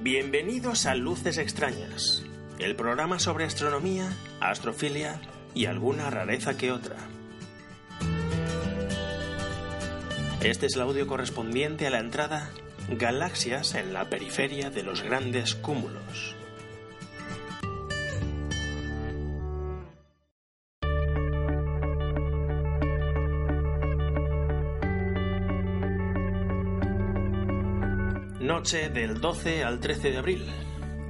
Bienvenidos a Luces Extrañas, el programa sobre astronomía, astrofilia y alguna rareza que otra. Este es el audio correspondiente a la entrada Galaxias en la periferia de los grandes cúmulos. Noche del 12 al 13 de abril.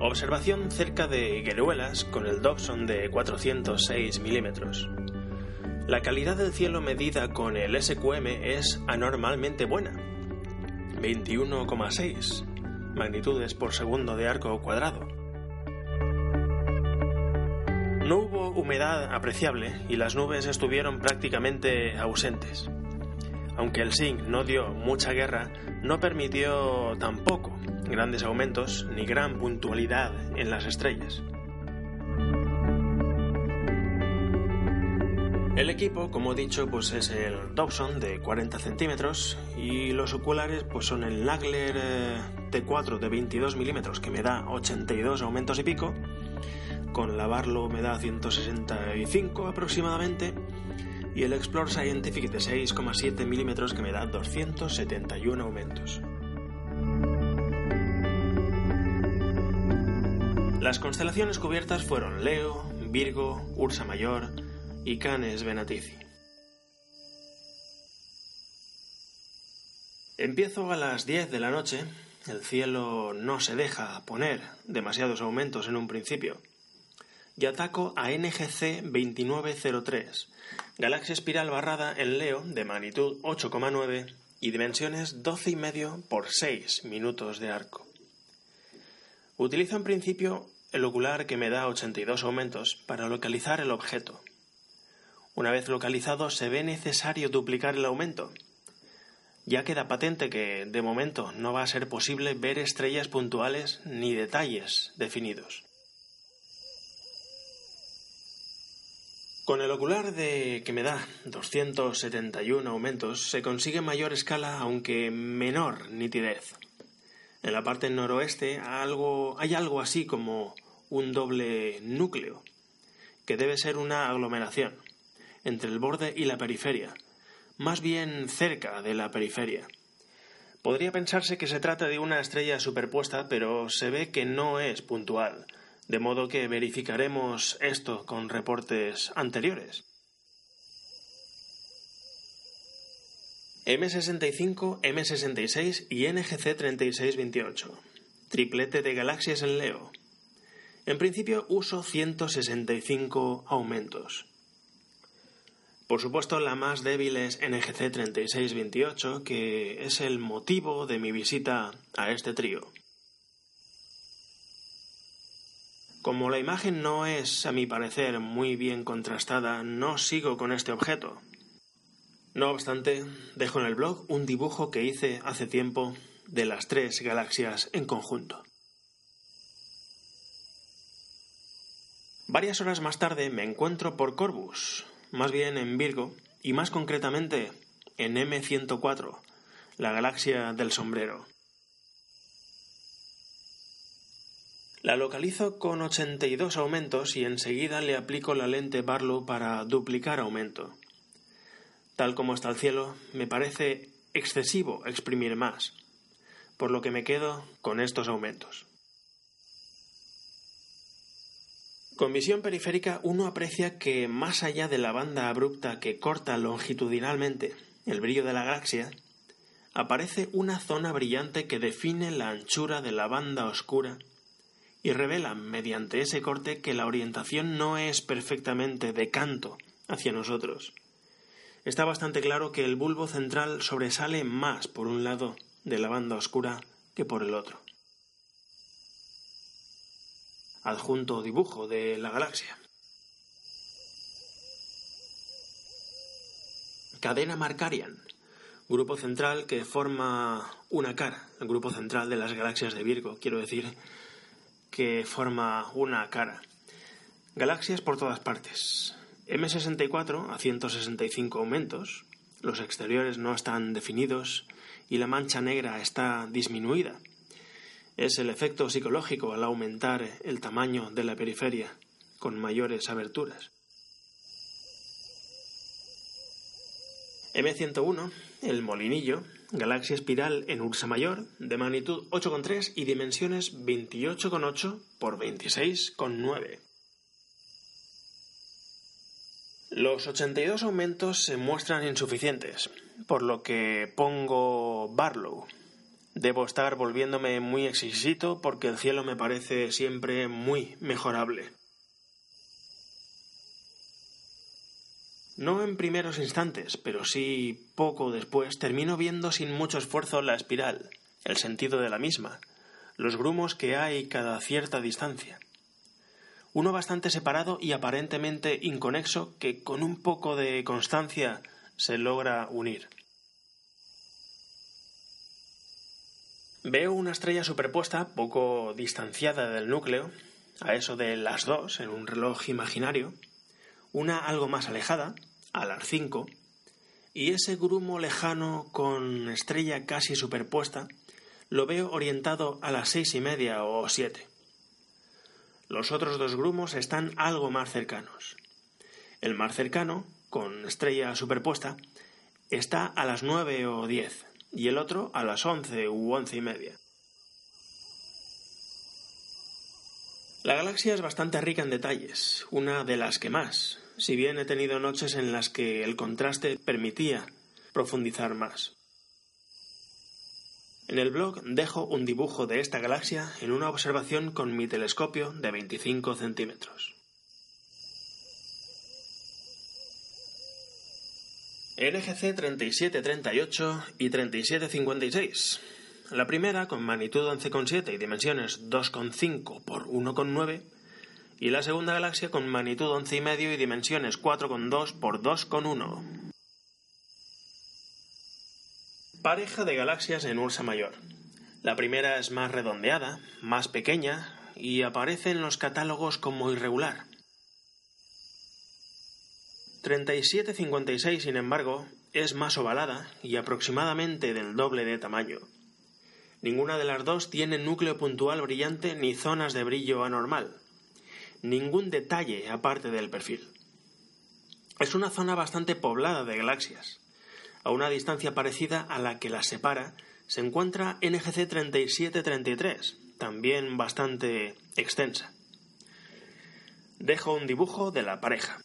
Observación cerca de Gueruelas con el Dobson de 406 milímetros. La calidad del cielo medida con el SQM es anormalmente buena. 21,6 magnitudes por segundo de arco cuadrado. No hubo humedad apreciable y las nubes estuvieron prácticamente ausentes. Aunque el SINC no dio mucha guerra, no permitió tampoco grandes aumentos ni gran puntualidad en las estrellas. El equipo, como he dicho, pues es el Dobson de 40 centímetros y los oculares pues son el Nagler eh, T4 de 22 milímetros que me da 82 aumentos y pico, con la me da 165 aproximadamente y el Explore Scientific de 6,7 milímetros que me da 271 aumentos. Las constelaciones cubiertas fueron Leo, Virgo, Ursa Mayor y Canes Venatici. Empiezo a las 10 de la noche, el cielo no se deja poner demasiados aumentos en un principio, y ataco a NGC 2903, galaxia espiral barrada en Leo de magnitud 8,9 y dimensiones 12,5 por 6 minutos de arco. Utilizo en principio el ocular que me da 82 aumentos para localizar el objeto. Una vez localizado se ve necesario duplicar el aumento. Ya queda patente que, de momento, no va a ser posible ver estrellas puntuales ni detalles definidos. Con el ocular de que me da 271 aumentos se consigue mayor escala aunque menor nitidez. En la parte noroeste hay algo así como un doble núcleo, que debe ser una aglomeración, entre el borde y la periferia, más bien cerca de la periferia. Podría pensarse que se trata de una estrella superpuesta, pero se ve que no es puntual, de modo que verificaremos esto con reportes anteriores. M65, M66 y NGC 3628. Triplete de galaxias en Leo. En principio uso 165 aumentos. Por supuesto, la más débil es NGC 3628, que es el motivo de mi visita a este trío. Como la imagen no es, a mi parecer, muy bien contrastada, no sigo con este objeto. No obstante, dejo en el blog un dibujo que hice hace tiempo de las tres galaxias en conjunto. Varias horas más tarde me encuentro por Corbus, más bien en Virgo, y más concretamente en M104, la galaxia del sombrero. La localizo con 82 aumentos y enseguida le aplico la lente Barlow para duplicar aumento. Tal como está el cielo, me parece excesivo exprimir más, por lo que me quedo con estos aumentos. Con visión periférica uno aprecia que más allá de la banda abrupta que corta longitudinalmente el brillo de la galaxia, aparece una zona brillante que define la anchura de la banda oscura y revela mediante ese corte que la orientación no es perfectamente de canto hacia nosotros. Está bastante claro que el bulbo central sobresale más por un lado de la banda oscura que por el otro. Adjunto dibujo de la galaxia. Cadena Markarian, grupo central que forma una cara, el grupo central de las galaxias de Virgo, quiero decir que forma una cara. Galaxias por todas partes. M64 a 165 aumentos, los exteriores no están definidos y la mancha negra está disminuida. Es el efecto psicológico al aumentar el tamaño de la periferia, con mayores aberturas. M101, el molinillo, galaxia espiral en Ursa Mayor, de magnitud 8,3 y dimensiones 28,8 por 26,9. Los 82 aumentos se muestran insuficientes, por lo que pongo Barlow. Debo estar volviéndome muy exquisito porque el cielo me parece siempre muy mejorable. No en primeros instantes, pero sí poco después, termino viendo sin mucho esfuerzo la espiral, el sentido de la misma, los grumos que hay cada cierta distancia. Uno bastante separado y aparentemente inconexo que con un poco de constancia se logra unir. Veo una estrella superpuesta poco distanciada del núcleo, a eso de las dos en un reloj imaginario, una algo más alejada, a las 5, y ese grumo lejano con estrella casi superpuesta lo veo orientado a las seis y media o siete. Los otros dos grumos están algo más cercanos. El más cercano, con estrella superpuesta, está a las nueve o diez, y el otro a las once u once y media. La galaxia es bastante rica en detalles, una de las que más, si bien he tenido noches en las que el contraste permitía profundizar más. En el blog dejo un dibujo de esta galaxia en una observación con mi telescopio de 25 centímetros. NGC 3738 y 3756. La primera con magnitud 11,7 y dimensiones 2,5 por 1,9 y la segunda galaxia con magnitud 11,5 y dimensiones 4,2 por 2,1. Pareja de galaxias en Ursa Mayor. La primera es más redondeada, más pequeña y aparece en los catálogos como irregular. 3756, sin embargo, es más ovalada y aproximadamente del doble de tamaño. Ninguna de las dos tiene núcleo puntual brillante ni zonas de brillo anormal ningún detalle aparte del perfil. Es una zona bastante poblada de galaxias. A una distancia parecida a la que las separa se encuentra NGC 3733, también bastante extensa. Dejo un dibujo de la pareja.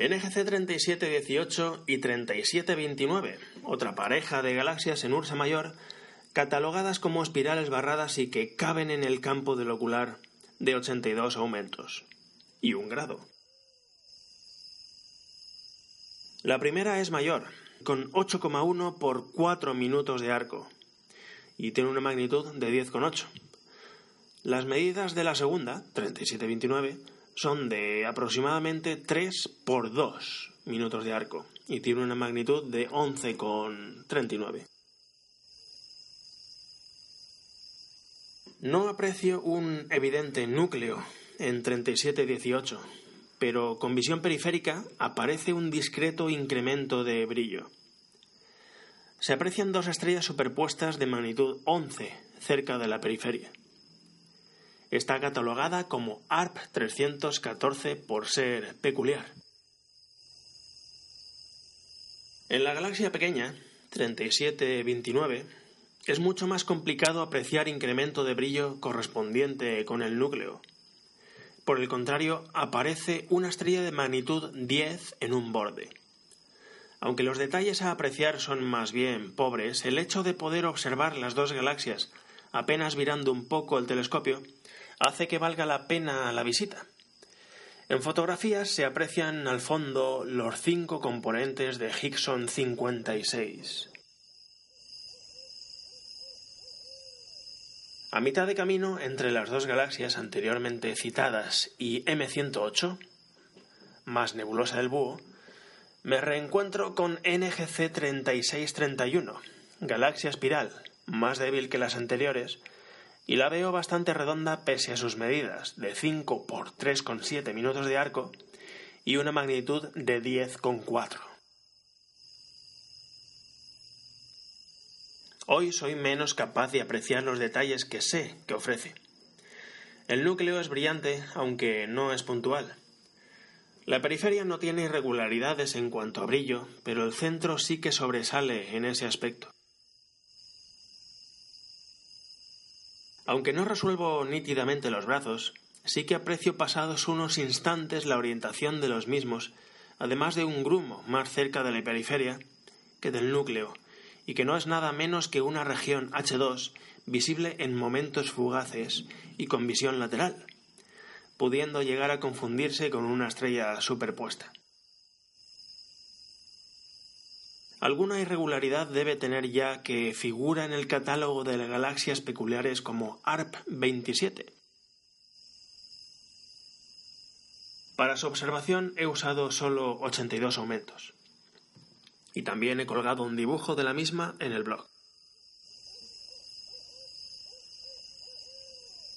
NGC 3718 y 3729, otra pareja de galaxias en Ursa Mayor, catalogadas como espirales barradas y que caben en el campo del ocular de 82 aumentos y un grado. La primera es mayor, con 8,1 por 4 minutos de arco, y tiene una magnitud de 10,8. Las medidas de la segunda, 37,29, son de aproximadamente 3 por 2 minutos de arco, y tiene una magnitud de 11,39. No aprecio un evidente núcleo en 3718, pero con visión periférica aparece un discreto incremento de brillo. Se aprecian dos estrellas superpuestas de magnitud 11 cerca de la periferia. Está catalogada como ARP 314 por ser peculiar. En la galaxia pequeña, 3729, es mucho más complicado apreciar incremento de brillo correspondiente con el núcleo. Por el contrario, aparece una estrella de magnitud 10 en un borde. Aunque los detalles a apreciar son más bien pobres, el hecho de poder observar las dos galaxias apenas virando un poco el telescopio hace que valga la pena la visita. En fotografías se aprecian al fondo los cinco componentes de Hickson 56. A mitad de camino entre las dos galaxias anteriormente citadas y M108, más nebulosa del búho, Me reencuentro con NGC 3631, galaxia espiral, más débil que las anteriores, y la veo bastante redonda pese a sus medidas de 5 por 3,7 minutos de arco y una magnitud de 10,4. Hoy soy menos capaz de apreciar los detalles que sé que ofrece. El núcleo es brillante, aunque no es puntual. La periferia no tiene irregularidades en cuanto a brillo, pero el centro sí que sobresale en ese aspecto. Aunque no resuelvo nítidamente los brazos, sí que aprecio pasados unos instantes la orientación de los mismos, además de un grumo más cerca de la periferia que del núcleo, y que no es nada menos que una región H2 visible en momentos fugaces y con visión lateral, pudiendo llegar a confundirse con una estrella superpuesta. Alguna irregularidad debe tener ya que figura en el catálogo de galaxias peculiares como ARP 27. Para su observación he usado solo 82 aumentos. Y también he colgado un dibujo de la misma en el blog.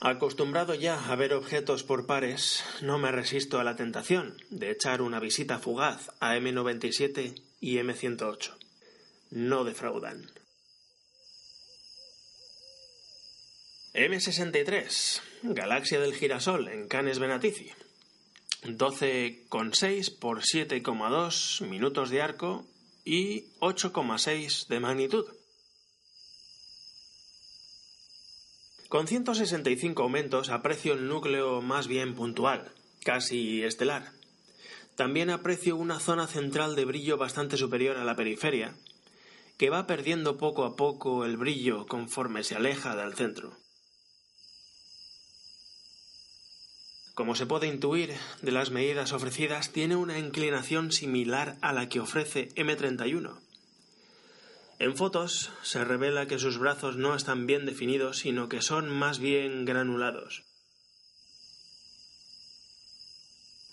Acostumbrado ya a ver objetos por pares, no me resisto a la tentación de echar una visita fugaz a M97 y M108. No defraudan. M63, Galaxia del Girasol en Canes Venatici. 12,6 por 7,2 minutos de arco y 8,6 de magnitud. Con 165 aumentos aprecio el núcleo más bien puntual, casi estelar. También aprecio una zona central de brillo bastante superior a la periferia, que va perdiendo poco a poco el brillo conforme se aleja del centro. Como se puede intuir de las medidas ofrecidas, tiene una inclinación similar a la que ofrece M31. En fotos se revela que sus brazos no están bien definidos, sino que son más bien granulados.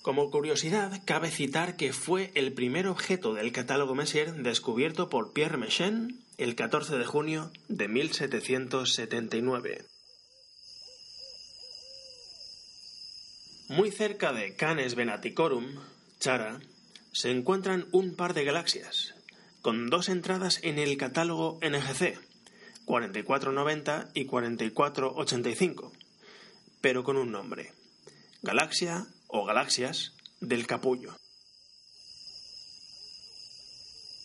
Como curiosidad, cabe citar que fue el primer objeto del catálogo Messier descubierto por Pierre Méchain el 14 de junio de 1779. Muy cerca de Canes Venaticorum, Chara, se encuentran un par de galaxias, con dos entradas en el catálogo NGC, 4490 y 4485, pero con un nombre, Galaxia o Galaxias del Capullo.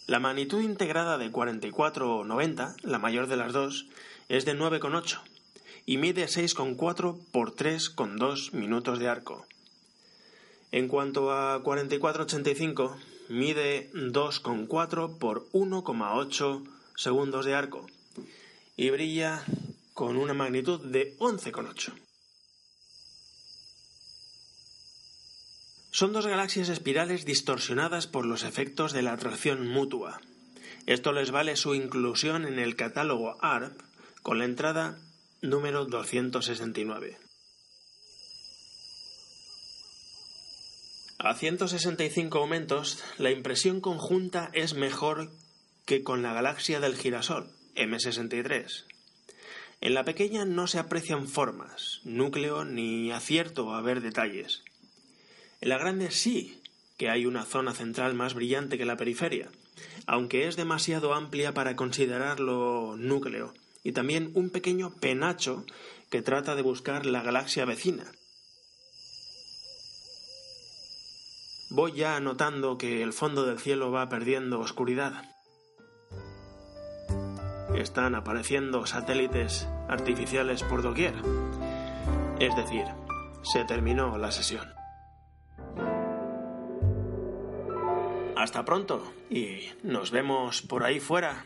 La magnitud integrada de 4490, la mayor de las dos, es de 9,8 y mide 6,4 por 3,2 minutos de arco. En cuanto a 4485, mide 2,4 por 1,8 segundos de arco y brilla con una magnitud de 11,8. Son dos galaxias espirales distorsionadas por los efectos de la atracción mutua. Esto les vale su inclusión en el catálogo ARP con la entrada número 269. A 165 aumentos, la impresión conjunta es mejor que con la galaxia del girasol, M63. En la pequeña no se aprecian formas, núcleo ni acierto a ver detalles. En la grande sí que hay una zona central más brillante que la periferia, aunque es demasiado amplia para considerarlo núcleo y también un pequeño penacho que trata de buscar la galaxia vecina. Voy ya notando que el fondo del cielo va perdiendo oscuridad. Están apareciendo satélites artificiales por doquier. Es decir, se terminó la sesión. Hasta pronto y nos vemos por ahí fuera.